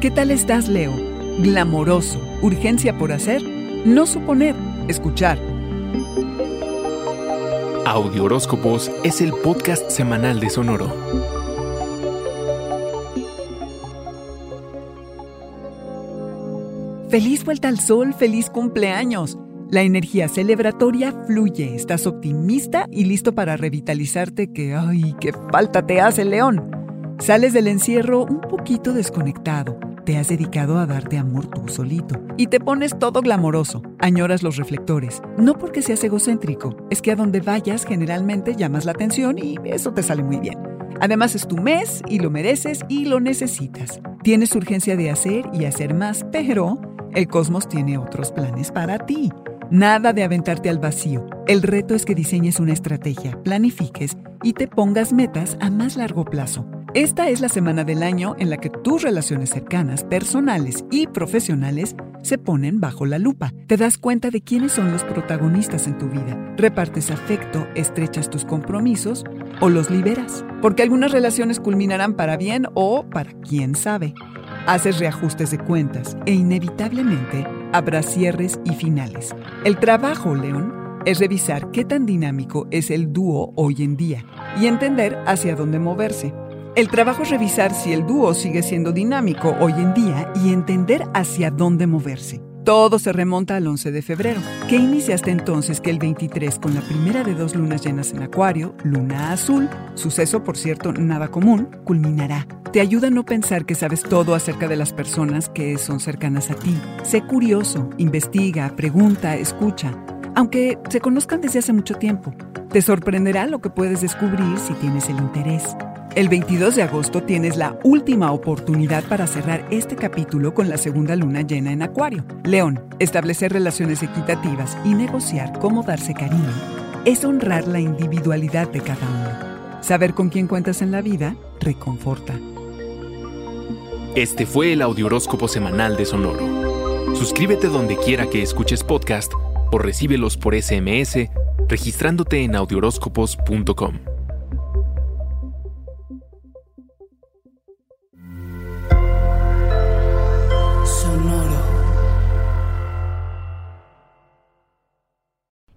¿Qué tal estás, Leo? Glamoroso, urgencia por hacer, no suponer, escuchar. Audio Horóscopos es el podcast semanal de Sonoro. Feliz vuelta al sol, feliz cumpleaños. La energía celebratoria fluye, estás optimista y listo para revitalizarte que, ay, qué falta te hace, León. Sales del encierro un poquito desconectado te has dedicado a darte amor tú solito y te pones todo glamoroso, añoras los reflectores. No porque seas egocéntrico, es que a donde vayas generalmente llamas la atención y eso te sale muy bien. Además es tu mes y lo mereces y lo necesitas. Tienes urgencia de hacer y hacer más, pero el cosmos tiene otros planes para ti. Nada de aventarte al vacío. El reto es que diseñes una estrategia, planifiques y te pongas metas a más largo plazo. Esta es la semana del año en la que tus relaciones cercanas, personales y profesionales se ponen bajo la lupa. Te das cuenta de quiénes son los protagonistas en tu vida. Repartes afecto, estrechas tus compromisos o los liberas. Porque algunas relaciones culminarán para bien o para quién sabe. Haces reajustes de cuentas e inevitablemente habrá cierres y finales. El trabajo, León, es revisar qué tan dinámico es el dúo hoy en día y entender hacia dónde moverse. El trabajo es revisar si el dúo sigue siendo dinámico hoy en día y entender hacia dónde moverse. Todo se remonta al 11 de febrero. ¿Qué iniciaste entonces que el 23 con la primera de dos lunas llenas en Acuario, luna azul, suceso por cierto nada común, culminará? Te ayuda a no pensar que sabes todo acerca de las personas que son cercanas a ti. Sé curioso, investiga, pregunta, escucha, aunque se conozcan desde hace mucho tiempo. Te sorprenderá lo que puedes descubrir si tienes el interés. El 22 de agosto tienes la última oportunidad para cerrar este capítulo con la segunda luna llena en Acuario. León, establecer relaciones equitativas y negociar cómo darse cariño es honrar la individualidad de cada uno. Saber con quién cuentas en la vida reconforta. Este fue el Audioróscopo Semanal de Sonoro. Suscríbete donde quiera que escuches podcast o recíbelos por SMS registrándote en audioróscopos.com.